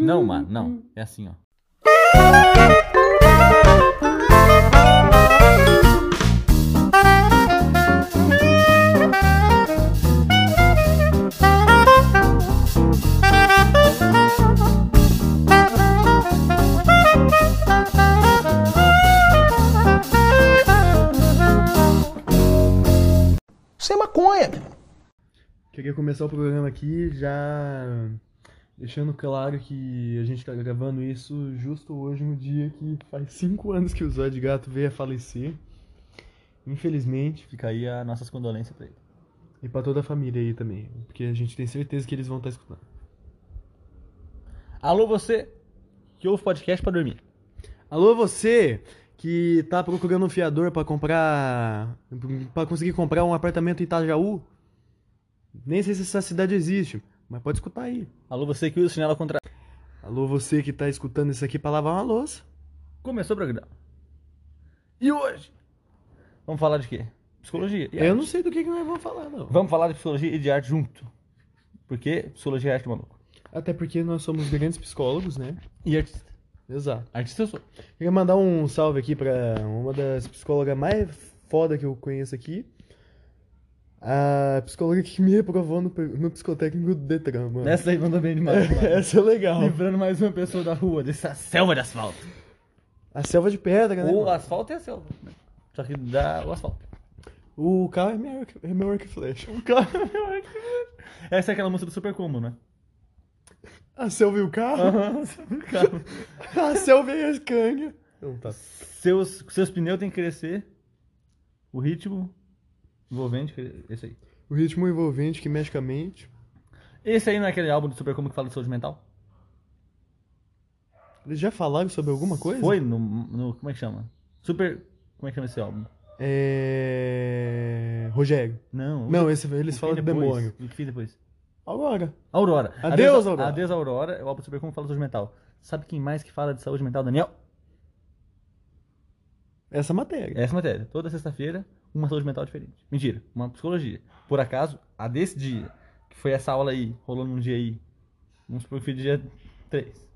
Não, mano, não. É assim, ó. Queria começar o programa aqui já deixando claro que a gente tá gravando isso justo hoje, no dia que faz cinco anos que o Zóio de Gato veio a falecer. Infelizmente. Fica aí as nossas condolências pra ele. E pra toda a família aí também. Porque a gente tem certeza que eles vão estar escutando. Alô, você que ouve podcast pra dormir. Alô, você que tá procurando um fiador pra comprar. pra conseguir comprar um apartamento em Itajaú. Nem sei se essa cidade existe, mas pode escutar aí. Alô, você que usa chinelo ao contrário. Alô, você que tá escutando isso aqui pra lavar uma louça. Começou o programa. E hoje? Vamos falar de quê? Psicologia. e Eu arte. não sei do que, que nós vamos falar, não. Vamos falar de psicologia e de arte junto. Porque psicologia é arte, maluco. Até porque nós somos grandes psicólogos, né? E artista. Exato. Artista eu sou. Queria mandar um salve aqui pra uma das psicólogas mais foda que eu conheço aqui. A psicóloga que me reprovou no, no psicotécnico do Detran, mano. Essa aí mandou bem demais. mano. Essa é legal. Livrando mais uma pessoa da rua, dessa selva de asfalto. A selva de pedra, né? O mano? asfalto é a selva. né? Só que dá o asfalto. O carro é meu, arco- é meu arco e flecha. O carro. Essa é aquela música do Super Combo, né? A selva e o carro? Aham, o carro. A selva e a escândia. Então tá. Seus, seus pneus têm que crescer. O ritmo envolvente, cre- esse aí. O ritmo envolvente que mexe com a mente. Esse aí não é aquele álbum do Super Combo que fala de saúde mental? Eles já falaram sobre alguma coisa? Foi no, no. Como é que chama? Super. Como é que chama esse álbum? É... Rogério. Não. Não, esse, eles falam do depois? demônio. O que fiz depois? Agora. Aurora. Adeus, Aurora. Adeus, Aurora. É o álbum do Super Combo que fala de saúde mental. Sabe quem mais que fala de saúde mental, Daniel? Essa matéria. Essa matéria. Toda sexta-feira, uma saúde mental diferente. Mentira, uma psicologia. Por acaso, a desse dia, que foi essa aula aí, rolando um dia aí, vamos supor que foi dia 3.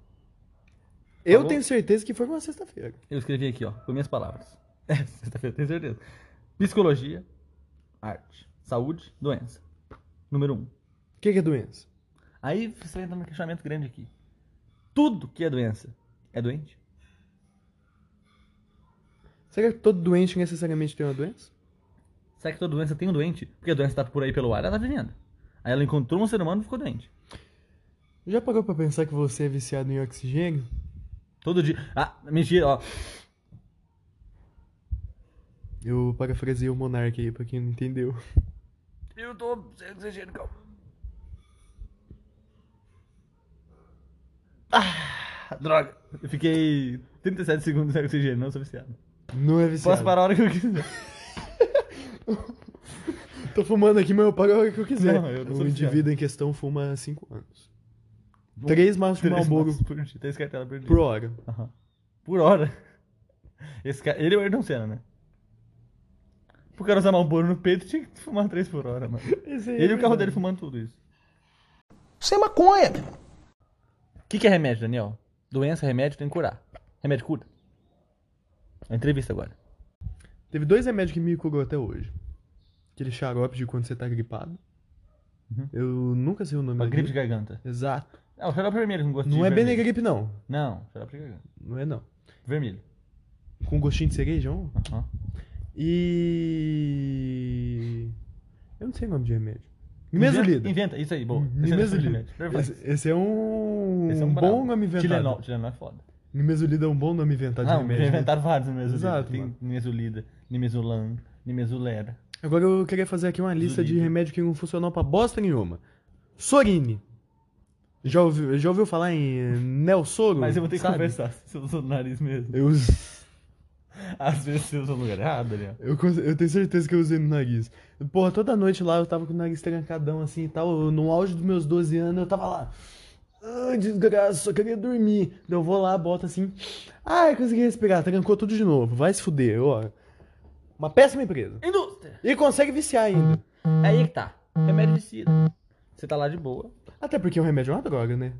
Eu Falou? tenho certeza que foi uma sexta-feira. Eu escrevi aqui, ó, com minhas palavras. É, sexta-feira, tenho certeza. Psicologia, arte, saúde, doença. Número 1. Um. O que, que é doença? Aí você vai entrar num questionamento grande aqui. Tudo que é doença é doente? Será que todo doente necessariamente tem uma doença? Será que toda doença tem um doente? Porque a doença tá por aí pelo ar, ela tá vivendo. Aí ela encontrou um ser humano e ficou doente. Já parou pra pensar que você é viciado em oxigênio? Todo dia. Ah, mentira, ó. Eu parafraseei o Monark aí, pra quem não entendeu. Eu tô sem oxigênio, calma. Ah, droga. Eu fiquei 37 segundos sem oxigênio, não sou viciado. Não é viciado. Posso parar a hora que eu quiser. Tô fumando aqui, mas eu a hora que eu quiser. Não, eu não o viciado. indivíduo em questão fuma há 5 anos. Três maços de Três Marlboro maços por dia, Três cartelas por dia. por hora. Aham. Por hora. Esse cara, ele é o Ayrton Senna, né? Pro cara usar Marlboro no peito, tinha que fumar três por hora, mano. Esse aí Ele e é o carro verdade. dele fumando tudo isso. Sem maconha. O que, que é remédio, Daniel? Doença, remédio, tem que curar. Remédio cura. É entrevista agora. Teve dois remédios que me curou até hoje. Aquele xarope de quando você tá gripado. Uhum. Eu nunca sei o nome Uma gripe de garganta. Exato. Ah, o xarope vermelho com gosto de Não é vermelho. Benegripe, não. Não, xarope de garganta. Não é, não. Vermelho. Com gostinho de cereja, ó. Aham. E... Eu não sei o nome de remédio. Nimesulida. Inventa, isso aí, boa. Esse é Nimesulida. Perfeito. Esse, esse é um, Esse é um bom nome inventado. Tilenol, Tilenol é foda. Nimesulida é um bom nome inventado de Não, remédio. né? inventaram vários nimesulida. Exato, Tem mano. nimesulida, nimesulan, nimesulera. Agora eu queria fazer aqui uma lista de remédio que não funcionou pra bosta nenhuma. Sorine. Já ouviu, já ouviu falar em Nelsoro? Mas eu vou ter que sabe? conversar se eu uso no nariz mesmo. Eu, Às vezes você usa no lugar errado, Daniel. eu, eu tenho certeza que eu usei no nariz. Porra, toda noite lá eu tava com o nariz trancadão assim e tal. No auge dos meus 12 anos eu tava lá. Ai, desgraça, só queria dormir. Eu vou lá, boto assim. Ai, consegui respirar. Trancou tudo de novo. Vai se fuder, ó. Uma péssima empresa. Indústria! E consegue viciar ainda. É aí que tá. Remédio de sida. Você tá lá de boa. Até porque o remédio é uma droga, né?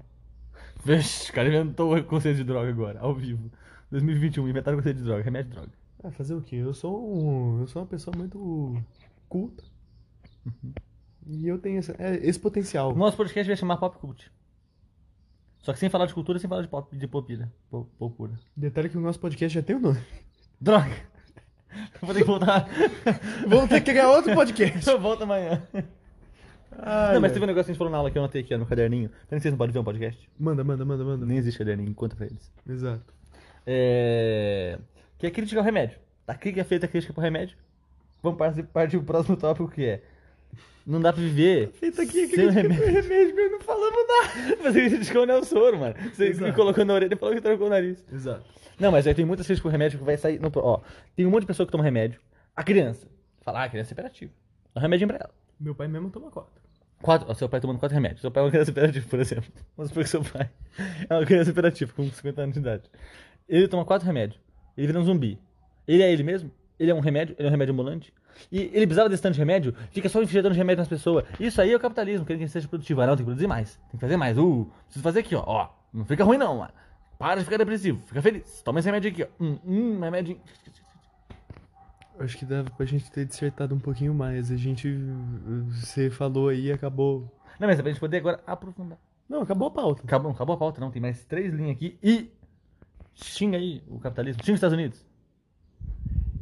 Vixe, o cara inventou o conceito de droga agora, ao vivo. 2021, inventaram o conceito de droga, remédio de droga. Ah, fazer o quê? Eu sou um, eu sou uma pessoa muito culta. E eu tenho esse, é, esse potencial. O nosso podcast vai chamar Pop Cult. Só que sem falar de cultura, sem falar de pop, de popira. Po- Popura. Detalhe que o nosso podcast já tem o nome. Droga! Vou ter que voltar. Vamos ter que criar outro podcast. Eu volto amanhã. Ai, não, mas teve um negócio que a gente falou na aula que eu anotei aqui ó, no caderninho. Que vocês não podem ver um podcast. Manda, manda, manda, manda. Nem existe caderninho, conta pra eles. Exato. É... Que é criticar o remédio. Tá que é feita a crítica pro remédio. Vamos partir, partir pro próximo tópico que é. Não dá pra viver. Feita aqui, crítica remédio. remédio, mas não falamos nada. Você criticou o Nelsoro, mano. Você Exato. me colocou na orelha e falou que trocou o nariz. Exato. Não, mas aí tem muitas críticas pro remédio que vai sair. No... Ó, tem um monte de pessoa que toma remédio. A criança. Fala, ah, a criança é hiperativa. Dá um remedinho pra ela. Meu pai mesmo toma quatro. Quatro, ó, seu pai tomando quatro remédios. Seu pai é uma criança hiperativa, por exemplo. Vamos supor que seu pai é uma criança hiperativa, com 50 anos de idade. Ele toma quatro remédios. Ele vira um zumbi. Ele é ele mesmo? Ele é um remédio? Ele é um remédio ambulante? E ele precisava desse tanto de remédio? Fica só injetando remédio nas pessoas. Isso aí é o capitalismo, querendo que a gente seja produtivo. Ah, não, tem que produzir mais. Tem que fazer mais. Uh, preciso fazer aqui, ó. Ó, não fica ruim não, mano. Para de ficar depressivo. Fica feliz. Toma esse remédio aqui, ó. Hum, hum, remédio. Acho que dava pra gente ter dissertado um pouquinho mais. A gente. Você falou aí e acabou. Não, mas é pra gente poder agora aprofundar. Não, acabou a pauta. Acabou, acabou a pauta, não. Tem mais três linhas aqui. E. Xinga aí o capitalismo. Xinga os Estados Unidos.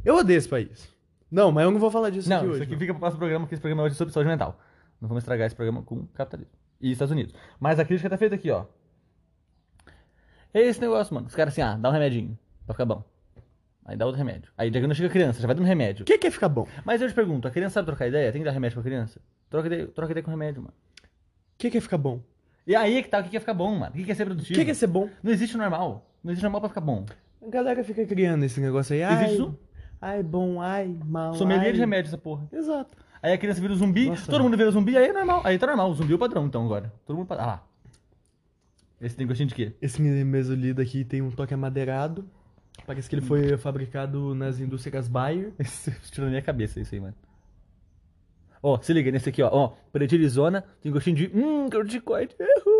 Eu odeio esse país. Não, mas eu não vou falar disso Não, aqui isso hoje. aqui não. fica pro próximo programa, porque esse programa hoje é sobre saúde mental. Não vamos estragar esse programa com capitalismo. E Estados Unidos. Mas a crítica tá feita aqui, ó. É esse negócio, mano. Os caras assim, ah, dá um remedinho pra ficar bom. Aí dá outro remédio. Aí diagnostica a criança, já vai dando remédio. O que, que é ficar bom? O Mas eu te pergunto, a criança sabe trocar ideia? Tem que dar remédio pra criança? Troca ideia, troca ideia com remédio, mano. que, que é ficar bom? E aí é que tá, o que que é ficar bom, mano? O que que é ser O produtivo? que, que é ser bom? Não existe normal. Não existe normal pra ficar bom. A galera fica criando esse negócio aí. Ai, Existe isso? Ai bom, ai, mal. Sommelier ai. de remédio essa porra. Exato. Aí a criança vira um zumbi, Nossa. todo mundo vira zumbi, aí é normal. Aí tá normal, o zumbi é o padrão, então, agora. Todo mundo... Ah lá. Esse tem gostinho de quê? Esse mesolito aqui tem um toque amadeirado. Parece que ele foi fabricado nas indústrias Bayer. Isso tirou na minha cabeça isso aí, mano. Ó, se liga nesse aqui, ó. Ó, pretirizona, tem gostinho de. Hum, corticoide. Uhul.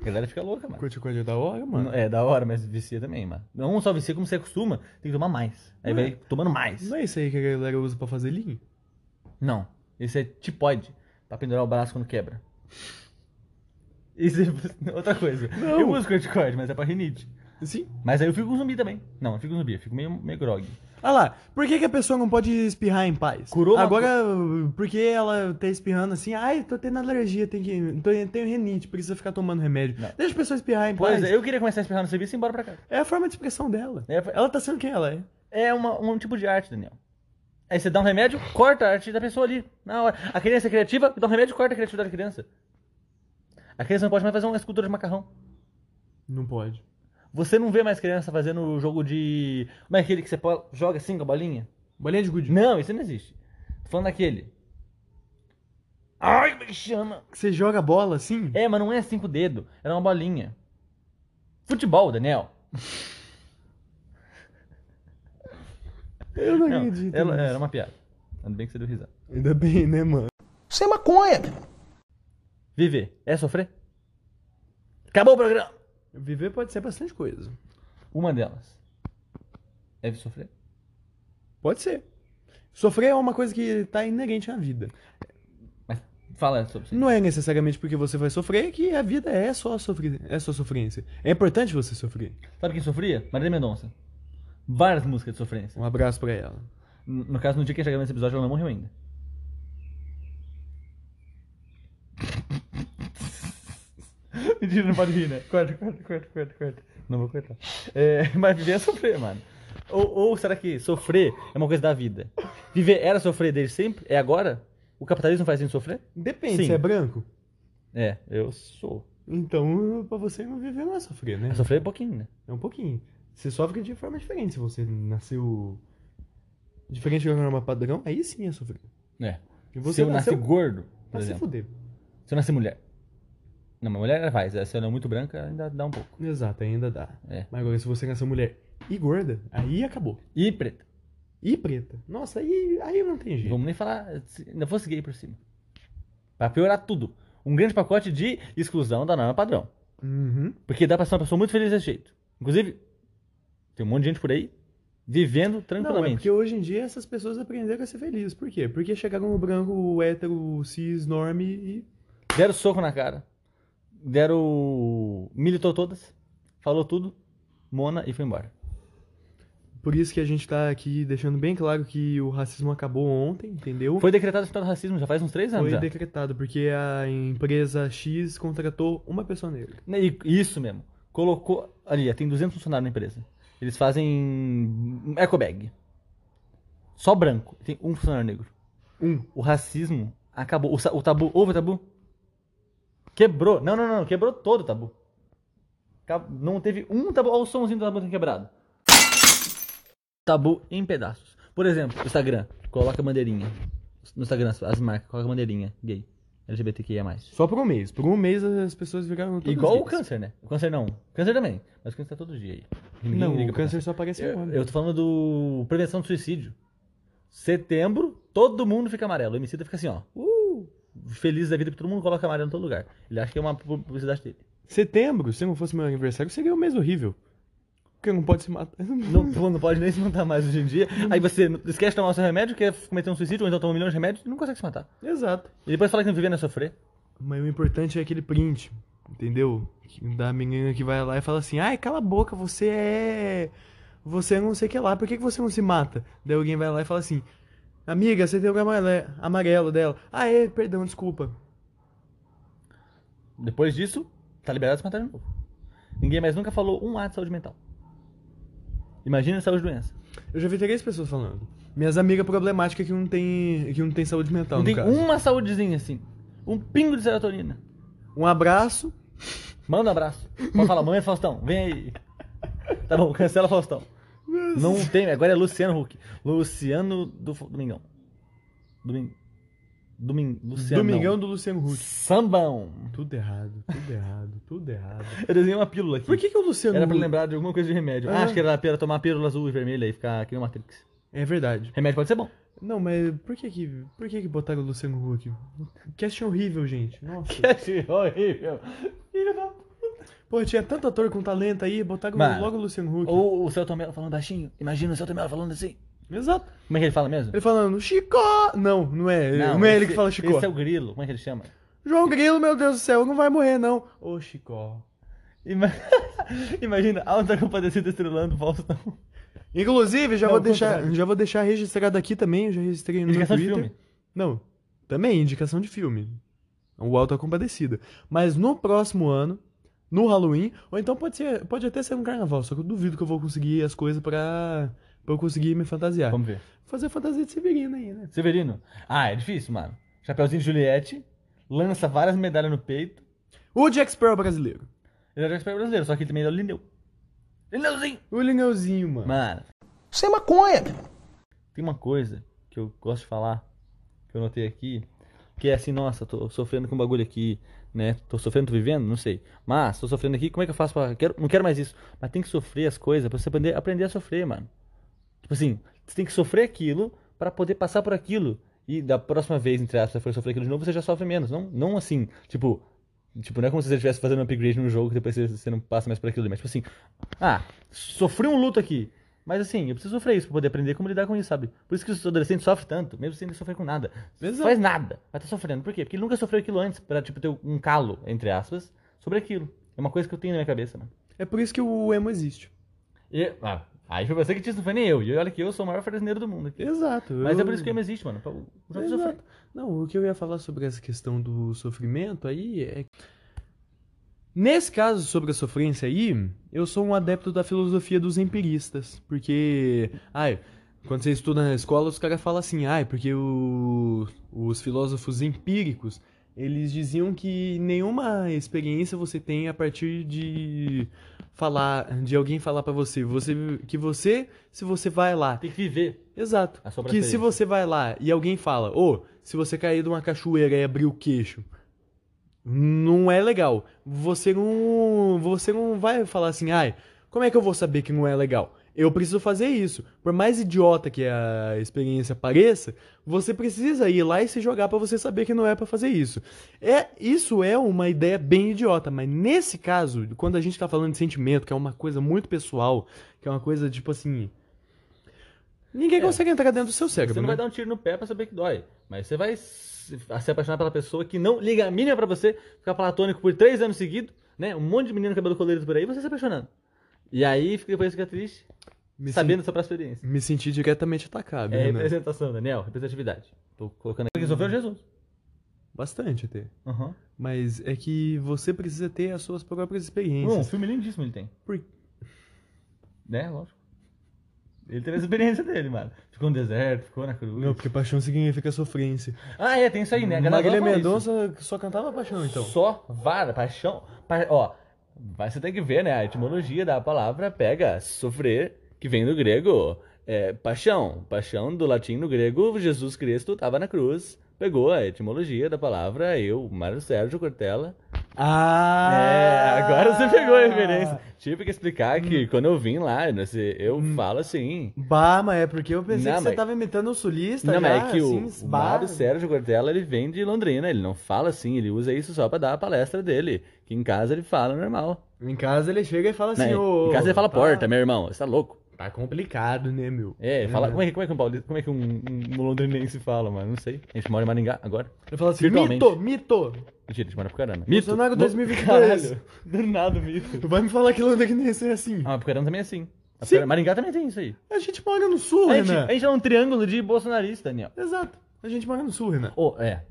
A galera fica louca, mano. Corticóide é da hora, mano. É da hora, mas vicia também, mano. Não só vicia, como você acostuma, tem que tomar mais. Aí Não é? vai tomando mais. Não é isso aí que a galera usa pra fazer linho? Não. Esse é tipoide. Pra pendurar o braço quando quebra. Isso é outra coisa. Não. Eu uso corticoide, mas é pra rinite. Sim. Mas aí eu fico com zumbi também. Não, eu fico com zumbi, eu fico meio, meio grog. Ah lá, por que, que a pessoa não pode espirrar em paz? Curou uma Agora, porque ela tá espirrando assim, ai, tô tendo alergia, tenho, que, tô, tenho renite, precisa ficar tomando remédio. Não. Deixa a pessoa espirrar em Pois paz. é, eu queria começar a espirrar no serviço e ir embora pra casa. É a forma de expressão dela. É, Ela tá sendo quem ela é. É uma, um tipo de arte, Daniel. Aí você dá um remédio, corta a arte da pessoa ali, na hora. A criança é criativa, dá um remédio, corta a criatividade da criança. A criança não pode mais fazer uma escultura de macarrão. Não pode. Você não vê mais criança fazendo o jogo de. Como é aquele que você joga assim com a bolinha? Bolinha de gude. Não, isso não existe. Tô falando daquele. Ai, como é que chama? Você joga bola assim? É, mas não é cinco dedos, era uma bolinha. Futebol, Daniel. Eu não, Não, acredito. ela, nisso. era uma piada. Ainda bem que você deu risada. Ainda bem, né, mano? Isso é maconha. Viver é sofrer? Acabou o programa. Viver pode ser bastante coisa. Uma delas. Deve sofrer. Pode ser. Sofrer é uma coisa que tá inerente na vida. Mas fala sobre isso. Não é necessariamente porque você vai sofrer que a vida é só, sofrer, é só sofrência. É importante você sofrer. Sabe quem sofria? Marília Mendonça. Várias músicas de sofrência. Um abraço pra ela. No caso, no dia que a gente gravando esse episódio, ela não morreu ainda. Mentira, não pode rir, né? Corta, corta, corta, corta, corta. Não vou cortar. É, mas viver é sofrer, mano. Ou, ou será que sofrer é uma coisa da vida? Viver era sofrer desde sempre? É agora? O capitalismo faz a gente sofrer? Depende, Sim. você é branco? É, eu sou. Então, pra você não viver não é sofrer, né? Eu sofri um pouquinho, né? É um pouquinho. Você sofre de forma diferente. Se você nasceu diferente do norma padrão, aí sim é sofrer. É. E você se eu nasci gordo, por se exemplo. fuder. Se eu nasci mulher. Não, mas mulher faz. Se ela é muito branca, ainda dá um pouco. Exato, ainda dá. É. Mas agora, se você nasceu mulher e gorda, aí acabou. E preta. E preta. Nossa, aí, aí não tem jeito. Vamos nem falar. se- Ainda fosse gay por cima. Pra piorar tudo. Um grande pacote de exclusão da norma padrão. Uhum. Porque dá pra ser uma pessoa muito feliz desse jeito. Inclusive, tem um monte de gente por aí vivendo Não, é tranquilamente. porque hoje em dia essas pessoas aprenderam a ser felizes. Por quê? Porque chegaram no branco, o hétero, cis, norme e. Deram soco na cara. Deram. Militou todas. Falou tudo. Mona e foi embora. Por isso que a gente tá aqui deixando bem claro que o racismo acabou ontem, entendeu? Foi decretado o estado de racismo já faz uns três anos Foi já. decretado, porque a empresa X contratou uma pessoa negra. E- Isso mesmo. Colocou. Ali, tem 200 funcionários na empresa. Eles fazem. Ecobag. Só branco. Tem um funcionário negro. Um. O racismo acabou. O, o tabu. Houve o tabu? Quebrou. Não, não, não. Quebrou todo o tabu. Não teve um tabu. Olha o somzinho do tabu quebrado. Tabu em pedaços. Por exemplo, Instagram. Coloca bandeirinha. No Instagram, as- as marcas. Coloca bandeirinha. Gay. LGBTQIA+. Só por um mês. Por um mês as pessoas todas Igual o câncer, né? O câncer não. O câncer também. Mas o câncer tá todo dia aí. Ninguém Não, o câncer só aparece Eu, agora. eu tô falando do prevenção do suicídio. Setembro, todo mundo fica amarelo. O homicida fica assim, ó. Uh, feliz da vida que todo mundo coloca amarelo em todo lugar. Ele acha que é uma pu- publicidade dele. Setembro, se não fosse meu aniversário, seria um mês horrível. Porque não pode se matar. Não, não pode nem se matar mais hoje em dia. Aí você esquece de tomar o seu remédio, quer cometer um suicídio, ou então toma um milhão de remédios e não consegue se matar. Exato. E depois fala que não viver não é sofrer. Mas o importante é aquele print, entendeu? Da menina que vai lá e fala assim: ai, cala a boca, você é. Você é não sei o que lá, por que você não se mata? Daí alguém vai lá e fala assim: amiga, você tem o amarelo, amarelo dela. Ah, é, perdão, desculpa. Depois disso, tá liberado de se matar de novo. Ninguém mais nunca falou um A de saúde mental. Imagina saúde doença. Eu já vi três pessoas falando. Minhas amigas problemáticas que não tem, que não tem saúde mental, não tem caso. uma saúdezinha assim. Um pingo de serotonina. Um abraço. Manda um abraço. Pode falar, mãe Faustão, vem aí. Tá bom, cancela Faustão. Não tem, agora é Luciano Huck. Luciano do Domingão. Domingo. Domingo. Luciano. Domingão do Luciano Huck. Sambão. Tudo errado, tudo errado, tudo errado. Eu desenhei uma pílula aqui. Por que, que o Luciano Era pra lembrar de alguma coisa de remédio. Ah. Ah, acho que era pra tomar pílula azul e vermelha e ficar aqui no Matrix. É verdade. Remédio pode ser bom. Não, mas por que que, por que que botaram o Luciano Huck? Cast horrível, gente. Nossa. Que horrível. Filho da Pô, tinha tanto ator com talento aí, botaram Mano, logo o Luciano Huck. Ou o Celton Mello falando baixinho. Imagina o Celton Mello falando assim. Exato. Como é que ele fala mesmo? Ele falando, Chicó! Não, não é. Não, é ele esse- que fala Chicó. Esse é o grilo. Como é que ele chama? João Grilo, meu Deus do céu, não vai morrer, não. Ô, Chicó. Ima- Imagina, alta compadecida estrelando Faustão. Inclusive, já Não, vou deixar, já vou deixar registrado aqui também, eu já registrei no Indicação meu de Twitter. filme. Não, também indicação de filme. O Alto Compadecida. Mas no próximo ano, no Halloween, ou então pode ser, pode até ser no carnaval, só que eu duvido que eu vou conseguir as coisas pra, pra eu conseguir me fantasiar. Vamos ver. Fazer fantasia de Severino aí, né? Severino. Ah, é difícil, mano. Chapeuzinho de Juliette. Lança várias medalhas no peito. O Jack Sparrow brasileiro. Ele era expert brasileiro, só que ele também era o Lineu. Lineuzinho! O Lineuzinho, mano. Mano, Isso é maconha. tem uma coisa que eu gosto de falar, que eu notei aqui, que é assim, nossa, tô sofrendo com um bagulho aqui, né? Tô sofrendo, tô vivendo? Não sei. Mas, tô sofrendo aqui, como é que eu faço pra... Quero, não quero mais isso. Mas tem que sofrer as coisas pra você aprender, aprender a sofrer, mano. Tipo assim, você tem que sofrer aquilo pra poder passar por aquilo. E da próxima vez, entre aspas, você for sofrer aquilo de novo, você já sofre menos. Não, não assim, tipo... Tipo, não é como se você estivesse fazendo um upgrade no jogo que depois você, você não passa mais por aquilo. Mas, tipo assim, ah, sofri um luto aqui. Mas assim, eu preciso sofrer isso pra poder aprender como lidar com isso, sabe? Por isso que os adolescentes sofrem tanto, mesmo sem sofrer com nada. Exato. Faz nada, vai estar sofrendo. Por quê? Porque ele nunca sofreu aquilo antes, pra, tipo, ter um calo, entre aspas, sobre aquilo. É uma coisa que eu tenho na minha cabeça, mano. É por isso que o emo existe. E, ah, aí foi você que disse, não foi nem eu. E olha que eu sou o maior fazendeiro do mundo aqui. Exato. Mas eu- é por isso que o emo existe, mano. Pra sofrer. Não, o que eu ia falar sobre essa questão do sofrimento aí é. Nesse caso, sobre a sofrência aí, eu sou um adepto da filosofia dos empiristas. Porque. Ai, quando você estuda na escola, os caras falam assim, ai, porque o- os filósofos empíricos. Eles diziam que nenhuma experiência você tem a partir de falar, de alguém falar pra você, você que você, se você vai lá Tem que viver. Exato. Que se você vai lá e alguém fala, ô, se você cair de uma cachoeira e abrir o queixo, não é legal. Você não, você não vai falar assim, ai, como é que eu vou saber que não é legal? eu preciso fazer isso. Por mais idiota que a experiência pareça, você precisa ir lá e se jogar pra você saber que não é pra fazer isso. É, isso é uma ideia bem idiota, mas nesse caso, quando a gente tá falando de sentimento, que é uma coisa muito pessoal, que é uma coisa tipo assim, ninguém É. consegue entrar dentro do seu cérebro, Você não né? vai dar um tiro no pé pra saber que dói. Mas você vai se se apaixonar pela pessoa que não liga a mínima pra você, ficar platônico por três anos seguidos, né? Um monte de menino cabelo colorido por aí, você se apaixonando. E aí fica, depois fica triste, Me, sabendo da sua própria experiência. me senti diretamente atacado, É né? Representação, Daniel, representatividade. Tô colocando aqui. Quem sofreu Jesus. Bastante até. Aham. Mas é que você precisa ter as suas próprias Um experiências. filme lindíssimo ele tem. Por- Né, lógico. Ele teve a experiência dele, mano. Ficou no deserto, ficou na cruz. Não, porque paixão significa sofrência. Ah, é, tem isso aí, né? A galera Marília. Mendonça só cantava paixão, então. Só vara, paixão. Pa... Ó, mas você tem que ver, né? A etimologia da palavra pega sofrer, que vem do grego. É, paixão. Paixão do latim no grego, Jesus Cristo estava na cruz. Pegou a etimologia da palavra, eu, Mário Sérgio Cortella. Ah! É, agora você pegou a referência. Tive que explicar que quando eu vim lá, eu falo assim. Bah, mas é porque eu pensei Não, que você mas- tava imitando um sulista Não, já, mas é que o, assim, o bah. Mário Sérgio Cortella, ele vem de Londrina, ele não fala assim, ele usa isso só pra dar a palestra dele. Que em casa ele fala normal. Em casa ele chega e fala assim, ô... Em casa ele fala tá- porta, meu irmão, você tá louco. Tá complicado, né, meu? É, fala, como, é, que- como é que um paulista, como é que um, um londrinense fala, mano? Não sei. A gente mora em Maringá agora. Ele fala assim, mito, mito. Mentira, a gente mora pro caramba. Bolsonaro No- 2022. Caralho, do nada, mito. Tu vai me falar que londrinense é assim. Ah, mas Pucarana também é assim. A Sim. Maringá também tem isso aí. A gente mora no sul, A gente, Renan. a gente é um triângulo de bolsonarista, Daniel. Exato. A gente mora no sul, Renan. Oh, é.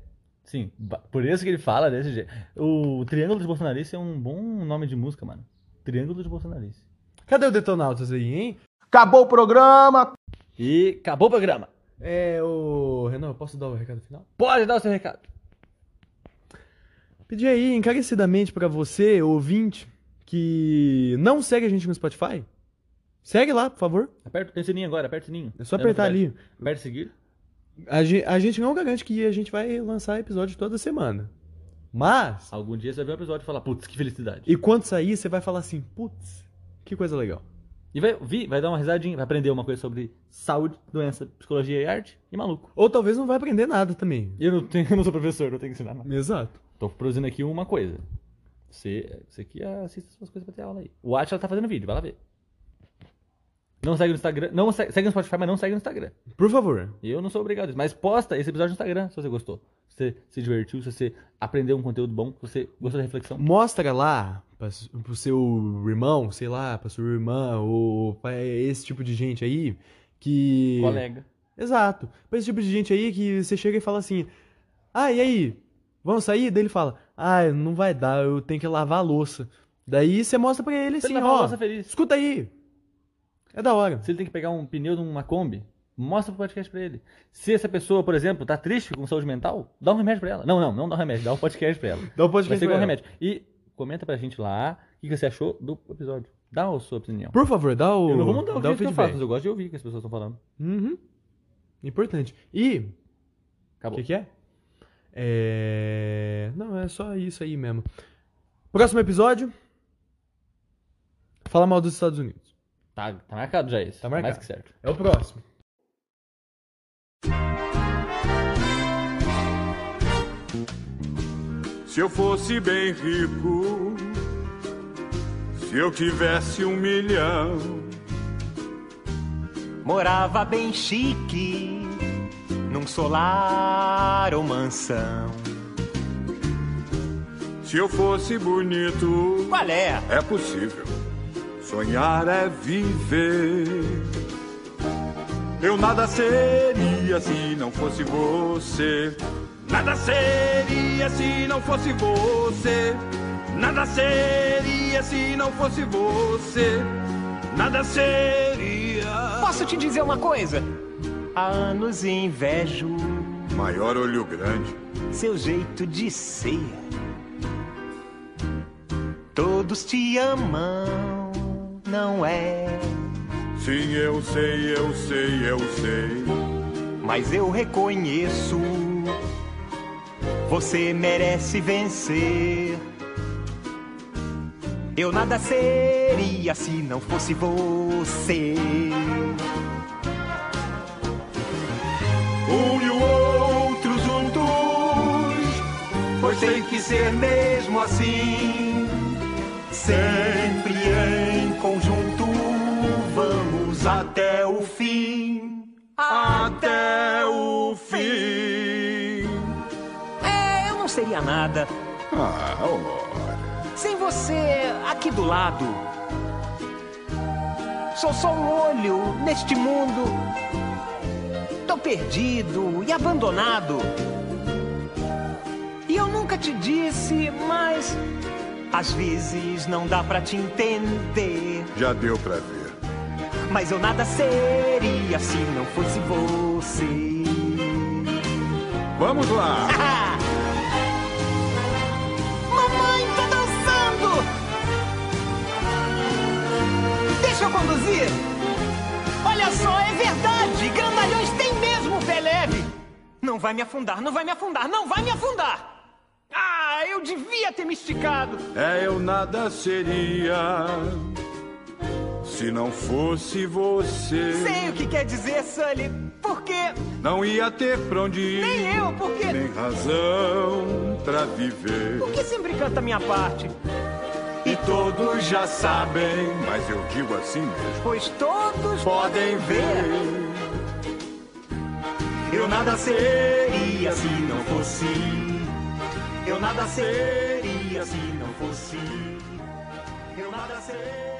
Sim, por isso que ele fala desse jeito. O Triângulo de Bolsonarista é um bom nome de música, mano. Triângulo de Bolsonarista. Cadê o Detonautas aí, hein? Acabou o programa. E acabou o programa. É, o... Renan, eu posso dar o recado final? Pode dar o seu recado. Pedir aí encarecidamente pra você, ouvinte, que não segue a gente no Spotify. Segue lá, por favor. Aperta, tem sininho agora, aperta o sininho. É só apertar ali. Aperta seguir. A gente, a gente não garante que a gente vai lançar episódio toda semana. Mas, Algum dia você vai ver um episódio e falar, putz, que felicidade. e quando sair, você vai falar assim, putz, que coisa legal. E vai, vi, vai dar uma risadinha, vai aprender uma coisa sobre saúde, doença, psicologia e arte. E maluco. Ou talvez não vai aprender nada também. Eu não, tenho, eu não sou professor, não tenho que ensinar nada. Exato. Tô produzindo aqui uma coisa. Você, você que assiste suas coisas pra ter aula aí. O Atila tá fazendo vídeo, vai lá ver. Não segue no Instagram. Não segue, segue no Spotify, mas não segue no Instagram. Por favor. Eu não sou obrigado a isso. Mas posta esse episódio no Instagram se você gostou. Se você se divertiu, se você aprendeu um conteúdo bom, se você gostou da reflexão. Mostra lá pra, pro seu irmão, sei lá, pra sua irmã, ou pra esse tipo de gente aí que. Colega. Exato. Pra esse tipo de gente aí que você chega e fala assim: Ah, e aí? Vamos sair? Daí ele fala: Ah, não vai dar, eu tenho que lavar a louça. Daí você mostra pra ele Se assim: ele vai Ó, "Nossa, feliz. escuta aí. É da hora. Se ele tem que pegar um pneu de uma Kombi, mostra pro podcast pra ele. Se essa pessoa, por exemplo, tá triste com saúde mental, dá um remédio pra ela. Não, não, não dá um remédio, dá um podcast pra ela. Dá um Vai podcast ser pra ela. remédio. E comenta pra gente lá o que você achou do episódio. Dá a sua opinião. Por favor, dá o. Eu não vou mudar o dá jeito que eu faço, mas eu gosto de ouvir o que as pessoas estão falando. Uhum. Importante. E O Acabou. que, que é? É. Não, é só isso aí mesmo. Próximo episódio. Fala mal dos Estados Unidos. Tá, tá marcado já esse. Tá marcado. Mais que certo. É o próximo. Se eu fosse bem rico, se eu tivesse um milhão, Morava bem chique, num solar ou mansão. se eu fosse bonito, Qual é? é possível. Sonhar é viver. Eu nada seria se não fosse você. Nada seria se não fosse você. Nada seria se não fosse você. Nada seria. Posso te dizer uma coisa? Há anos invejo Maior olho grande. seu jeito de ser. Todos te amam, não é? Sim, eu sei, eu sei, eu sei. Mas eu reconheço. Você merece vencer. Eu nada seria se não fosse você. Um e o outro juntos, pois tem que ser mesmo assim. Sempre em conjunto, vamos até o fim. Até o fim. É, eu não seria nada Ah, ora. sem você aqui do lado. Sou só um olho neste mundo. Perdido e abandonado. E eu nunca te disse, mas às vezes não dá pra te entender. Já deu pra ver. Mas eu nada seria se não fosse você. Vamos lá. Mamãe, tô dançando! Deixa eu conduzir! Olha só, é verdade! Vai me afundar, não vai me afundar, não vai me afundar! Ah, eu devia ter me esticado! É, eu nada seria se não fosse você. Sei o que quer dizer, Sully, porque Não ia ter pra onde ir. nem eu, porque. Nem razão pra viver. Por que sempre canta a minha parte? E todos já sabem, mas eu digo assim mesmo. Pois todos Podem ver. Eu nada seria se não fosse. Eu nada seria se não fosse. Eu nada seria